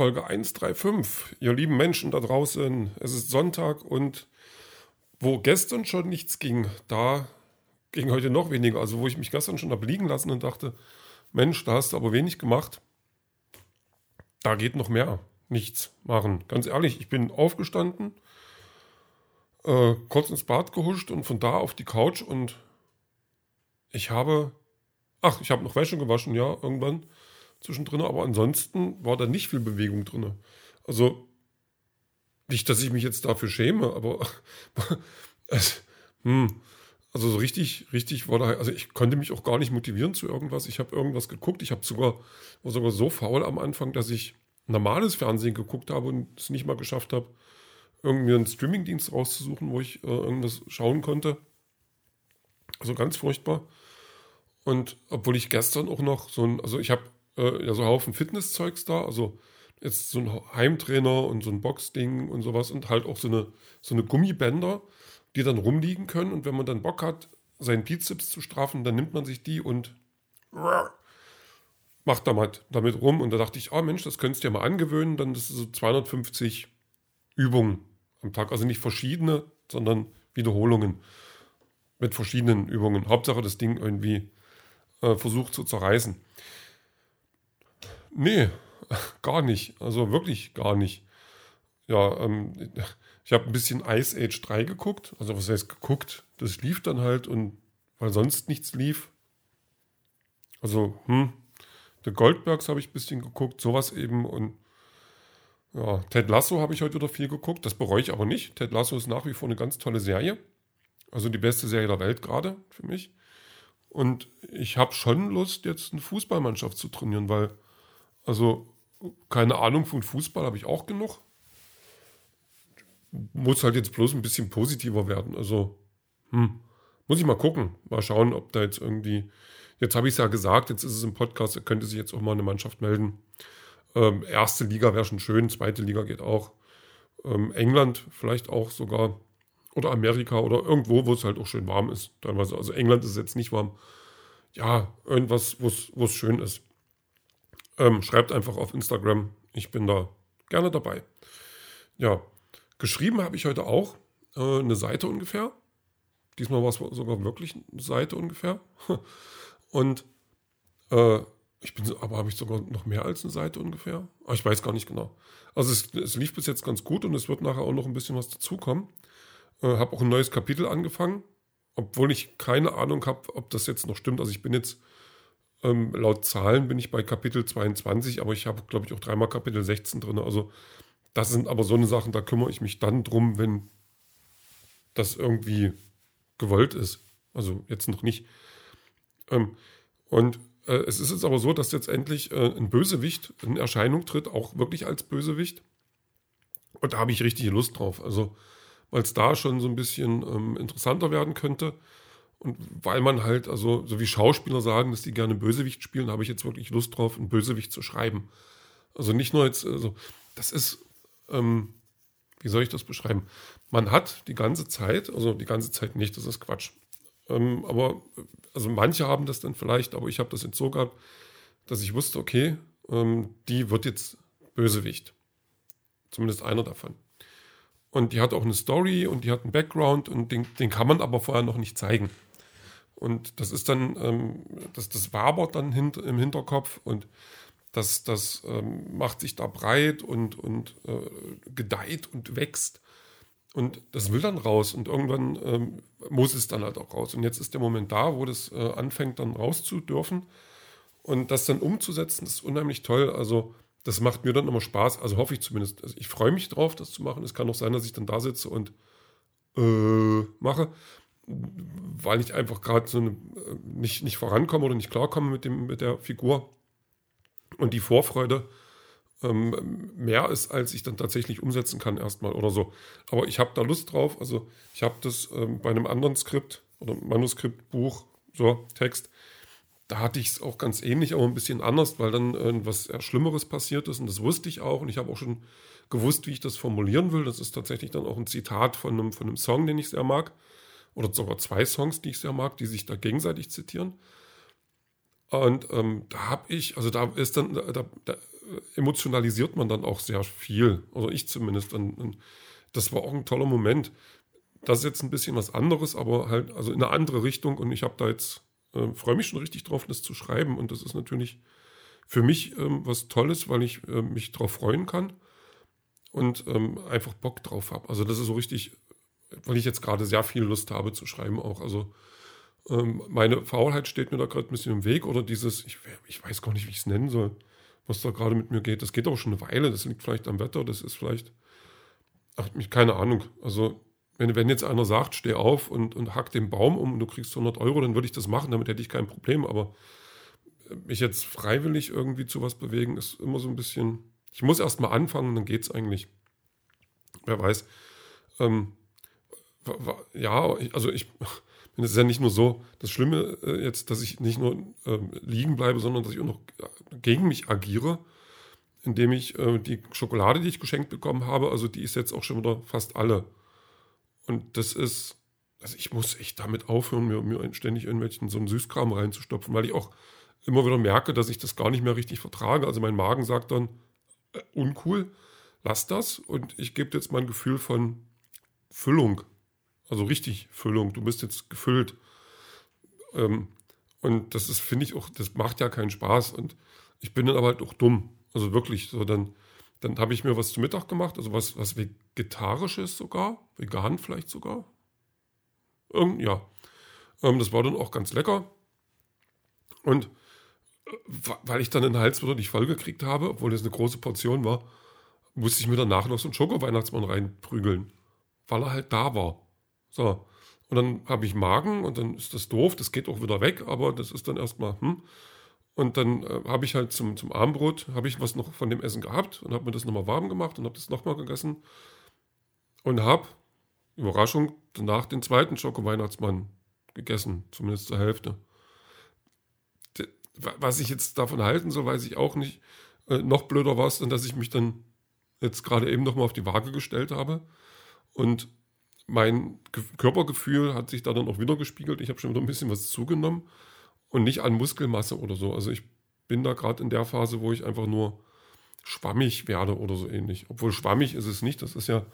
Folge 135. Ihr lieben Menschen da draußen, es ist Sonntag und wo gestern schon nichts ging, da ging heute noch weniger. Also wo ich mich gestern schon habe liegen lassen und dachte, Mensch, da hast du aber wenig gemacht. Da geht noch mehr. Nichts machen. Ganz ehrlich, ich bin aufgestanden, äh, kurz ins Bad gehuscht und von da auf die Couch und ich habe, ach, ich habe noch Wäsche gewaschen, ja, irgendwann zwischendrin, aber ansonsten war da nicht viel Bewegung drin. Also, nicht, dass ich mich jetzt dafür schäme, aber es, hm, also so richtig, richtig war da, also ich konnte mich auch gar nicht motivieren zu irgendwas. Ich habe irgendwas geguckt. Ich habe sogar, war sogar so faul am Anfang, dass ich normales Fernsehen geguckt habe und es nicht mal geschafft habe, irgendwie einen Streamingdienst rauszusuchen, wo ich äh, irgendwas schauen konnte. Also ganz furchtbar. Und obwohl ich gestern auch noch so ein, also ich habe äh, ja so Haufen Fitnesszeugs da, also jetzt so ein Heimtrainer und so ein Boxding und sowas und halt auch so eine, so eine Gummibänder, die dann rumliegen können. Und wenn man dann Bock hat, seinen Bizeps zu straffen, dann nimmt man sich die und macht damit, damit rum. Und da dachte ich, oh Mensch, das könntest du ja mal angewöhnen. Dann ist es so 250 Übungen am Tag. Also nicht verschiedene, sondern Wiederholungen mit verschiedenen Übungen. Hauptsache das Ding irgendwie äh, versucht zu zerreißen. Nee, gar nicht. Also wirklich gar nicht. Ja, ähm, ich habe ein bisschen Ice Age 3 geguckt. Also was heißt geguckt? Das lief dann halt und weil sonst nichts lief. Also, hm, The Goldbergs habe ich ein bisschen geguckt, sowas eben und ja, Ted Lasso habe ich heute wieder viel geguckt, das bereue ich aber nicht. Ted Lasso ist nach wie vor eine ganz tolle Serie. Also die beste Serie der Welt gerade für mich. Und ich habe schon Lust, jetzt eine Fußballmannschaft zu trainieren, weil, also keine Ahnung von Fußball habe ich auch genug. Muss halt jetzt bloß ein bisschen positiver werden. Also, hm, muss ich mal gucken. Mal schauen, ob da jetzt irgendwie. Jetzt habe ich es ja gesagt, jetzt ist es im Podcast, da könnte sich jetzt auch mal eine Mannschaft melden. Ähm, erste Liga wäre schon schön, zweite Liga geht auch. Ähm, England vielleicht auch sogar. Oder Amerika oder irgendwo, wo es halt auch schön warm ist. Teilweise. Also England ist jetzt nicht warm. Ja, irgendwas, wo es schön ist. Ähm, schreibt einfach auf Instagram. Ich bin da gerne dabei. Ja, geschrieben habe ich heute auch äh, eine Seite ungefähr. Diesmal war es sogar wirklich eine Seite ungefähr. Und äh, ich bin, aber habe ich sogar noch mehr als eine Seite ungefähr? Aber ah, ich weiß gar nicht genau. Also es, es, lief bis jetzt ganz gut und es wird nachher auch noch ein bisschen was dazukommen. Äh, habe auch ein neues Kapitel angefangen, obwohl ich keine Ahnung habe, ob das jetzt noch stimmt. Also ich bin jetzt ähm, laut Zahlen bin ich bei Kapitel 22, aber ich habe, glaube ich, auch dreimal Kapitel 16 drin. Also das sind aber so eine Sachen, da kümmere ich mich dann drum, wenn das irgendwie gewollt ist. Also jetzt noch nicht. Ähm, und äh, es ist jetzt aber so, dass jetzt endlich äh, ein Bösewicht in Erscheinung tritt, auch wirklich als Bösewicht. Und da habe ich richtig Lust drauf. Also, weil es da schon so ein bisschen ähm, interessanter werden könnte. Und weil man halt, also so wie Schauspieler sagen, dass die gerne Bösewicht spielen, habe ich jetzt wirklich Lust drauf, einen Bösewicht zu schreiben. Also nicht nur jetzt, also das ist, ähm, wie soll ich das beschreiben? Man hat die ganze Zeit, also die ganze Zeit nicht, das ist Quatsch. Ähm, aber, also manche haben das dann vielleicht, aber ich habe das jetzt so gehabt, dass ich wusste, okay, ähm, die wird jetzt Bösewicht. Zumindest einer davon. Und die hat auch eine Story und die hat einen Background und den, den kann man aber vorher noch nicht zeigen. Und das ist dann, ähm, das, das wabert dann hint, im Hinterkopf und das, das ähm, macht sich da breit und, und äh, gedeiht und wächst. Und das will dann raus und irgendwann ähm, muss es dann halt auch raus. Und jetzt ist der Moment da, wo das äh, anfängt dann raus zu dürfen. Und das dann umzusetzen, ist unheimlich toll. Also das macht mir dann immer Spaß. Also hoffe ich zumindest. Also ich freue mich drauf, das zu machen. Es kann auch sein, dass ich dann da sitze und äh, mache weil ich einfach gerade so eine, nicht, nicht vorankomme oder nicht klarkomme mit, dem, mit der Figur und die Vorfreude ähm, mehr ist, als ich dann tatsächlich umsetzen kann erstmal oder so. Aber ich habe da Lust drauf. Also ich habe das ähm, bei einem anderen Skript oder Manuskript, Buch, so Text, da hatte ich es auch ganz ähnlich, aber ein bisschen anders, weil dann äh, was Schlimmeres passiert ist und das wusste ich auch und ich habe auch schon gewusst, wie ich das formulieren will. Das ist tatsächlich dann auch ein Zitat von einem, von einem Song, den ich sehr mag oder sogar zwei Songs, die ich sehr mag, die sich da gegenseitig zitieren. Und ähm, da habe ich, also da ist dann, da, da, emotionalisiert man dann auch sehr viel. Also ich zumindest. Und, und das war auch ein toller Moment. Das ist jetzt ein bisschen was anderes, aber halt, also in eine andere Richtung. Und ich habe da jetzt, äh, freue mich schon richtig drauf, das zu schreiben. Und das ist natürlich für mich ähm, was Tolles, weil ich äh, mich darauf freuen kann und ähm, einfach Bock drauf habe. Also das ist so richtig, weil ich jetzt gerade sehr viel Lust habe zu schreiben auch. Also ähm, meine Faulheit steht mir da gerade ein bisschen im Weg oder dieses, ich, ich weiß gar nicht, wie ich es nennen soll, was da gerade mit mir geht. Das geht auch schon eine Weile, das liegt vielleicht am Wetter, das ist vielleicht, ach, keine Ahnung. Also wenn, wenn jetzt einer sagt, steh auf und, und hack den Baum um und du kriegst 100 Euro, dann würde ich das machen, damit hätte ich kein Problem. Aber mich jetzt freiwillig irgendwie zu was bewegen, ist immer so ein bisschen, ich muss erst mal anfangen, dann geht es eigentlich. Wer weiß. Ähm, ja, also ich, es ist ja nicht nur so, das Schlimme äh, jetzt, dass ich nicht nur ähm, liegen bleibe, sondern dass ich auch noch gegen mich agiere, indem ich äh, die Schokolade, die ich geschenkt bekommen habe, also die ist jetzt auch schon wieder fast alle. Und das ist, also ich muss echt damit aufhören, mir, mir ständig irgendwelchen so einen Süßkram reinzustopfen, weil ich auch immer wieder merke, dass ich das gar nicht mehr richtig vertrage. Also mein Magen sagt dann, äh, uncool, lass das und ich gebe jetzt mein Gefühl von Füllung also richtig Füllung. Du bist jetzt gefüllt. Ähm, und das ist, finde ich auch, das macht ja keinen Spaß. Und ich bin dann aber halt auch dumm. Also wirklich, so dann, dann habe ich mir was zu Mittag gemacht, also was, was Vegetarisches sogar, vegan vielleicht sogar. Ähm, ja. Ähm, das war dann auch ganz lecker. Und äh, weil ich dann den Hals wieder nicht vollgekriegt habe, obwohl das eine große Portion war, musste ich mir danach noch so einen Schoko-Weihnachtsmann reinprügeln. Weil er halt da war. So. Und dann habe ich Magen und dann ist das doof, das geht auch wieder weg, aber das ist dann erstmal, hm. Und dann äh, habe ich halt zum, zum Abendbrot, habe ich was noch von dem Essen gehabt und habe mir das nochmal warm gemacht und habe das nochmal gegessen und habe, Überraschung, danach den zweiten Schoko-Weihnachtsmann gegessen, zumindest zur Hälfte. Was ich jetzt davon halten soll, weiß ich auch nicht. Äh, noch blöder war es dann, dass ich mich dann jetzt gerade eben nochmal auf die Waage gestellt habe und mein Körpergefühl hat sich da dann auch wieder gespiegelt. Ich habe schon wieder ein bisschen was zugenommen und nicht an Muskelmasse oder so. Also ich bin da gerade in der Phase, wo ich einfach nur schwammig werde oder so ähnlich. Obwohl schwammig ist es nicht. Das ist ja,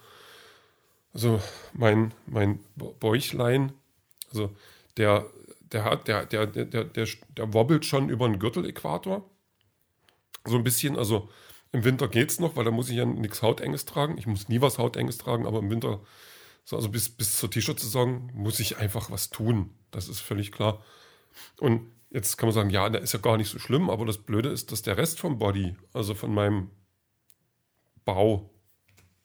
also mein, mein Bäuchlein, also der, der hat, der, der, der, der, der, der wobbelt schon über den Gürteläquator. So ein bisschen, also im Winter geht es noch, weil da muss ich ja nichts Hautenges tragen. Ich muss nie was Hautenges tragen, aber im Winter so, also bis, bis zur T-Shirt-Saison muss ich einfach was tun. Das ist völlig klar. Und jetzt kann man sagen, ja, der ist ja gar nicht so schlimm, aber das Blöde ist, dass der Rest vom Body, also von meinem Bau,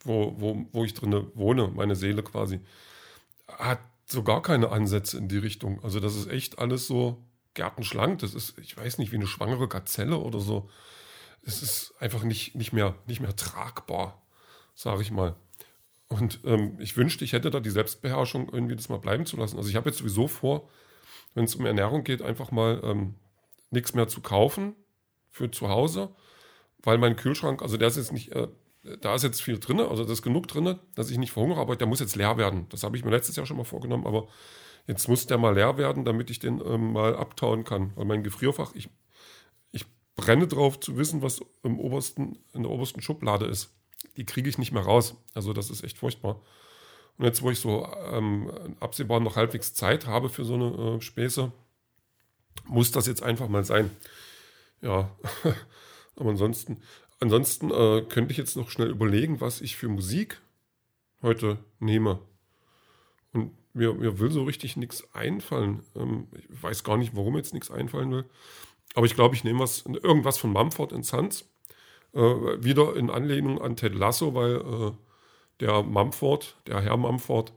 wo, wo, wo ich drin wohne, meine Seele quasi, hat so gar keine Ansätze in die Richtung. Also das ist echt alles so gärtenschlank. Das ist, ich weiß nicht, wie eine schwangere Gazelle oder so. Es ist einfach nicht, nicht, mehr, nicht mehr tragbar, sage ich mal. Und ähm, ich wünschte, ich hätte da die Selbstbeherrschung, irgendwie das mal bleiben zu lassen. Also ich habe jetzt sowieso vor, wenn es um Ernährung geht, einfach mal ähm, nichts mehr zu kaufen für zu Hause, weil mein Kühlschrank, also der ist jetzt nicht, äh, da ist jetzt viel drin, also da ist genug drin, dass ich nicht verhungere, aber der muss jetzt leer werden. Das habe ich mir letztes Jahr schon mal vorgenommen, aber jetzt muss der mal leer werden, damit ich den ähm, mal abtauen kann. Weil mein Gefrierfach, ich, ich brenne drauf zu wissen, was im obersten, in der obersten Schublade ist die kriege ich nicht mehr raus. Also das ist echt furchtbar. Und jetzt, wo ich so ähm, absehbar noch halbwegs Zeit habe für so eine äh, Späße, muss das jetzt einfach mal sein. Ja, aber ansonsten, ansonsten äh, könnte ich jetzt noch schnell überlegen, was ich für Musik heute nehme. Und mir, mir will so richtig nichts einfallen. Ähm, ich weiß gar nicht, warum jetzt nichts einfallen will. Aber ich glaube, ich nehme was, irgendwas von Mumford Sons. Äh, wieder in Anlehnung an Ted Lasso, weil äh, der Mumford, der Herr Mumford,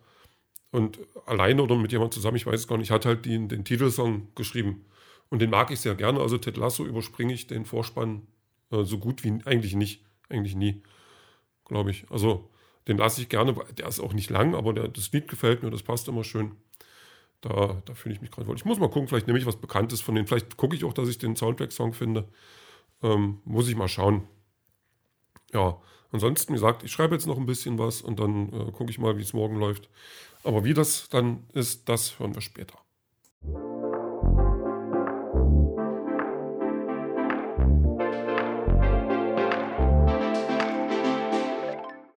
und alleine oder mit jemandem zusammen, ich weiß es gar nicht, hat halt den, den Titelsong geschrieben. Und den mag ich sehr gerne. Also Ted Lasso überspringe ich den Vorspann äh, so gut wie eigentlich nicht. Eigentlich nie, glaube ich. Also den lasse ich gerne. Der ist auch nicht lang, aber der, das Lied gefällt mir, das passt immer schön. Da, da fühle ich mich gerade wohl. Ich muss mal gucken, vielleicht nehme ich was Bekanntes von denen. Vielleicht gucke ich auch, dass ich den Soundtrack-Song finde. Ähm, muss ich mal schauen ja, ansonsten, wie gesagt, ich schreibe jetzt noch ein bisschen was und dann äh, gucke ich mal, wie es morgen läuft. Aber wie das dann ist, das hören wir später.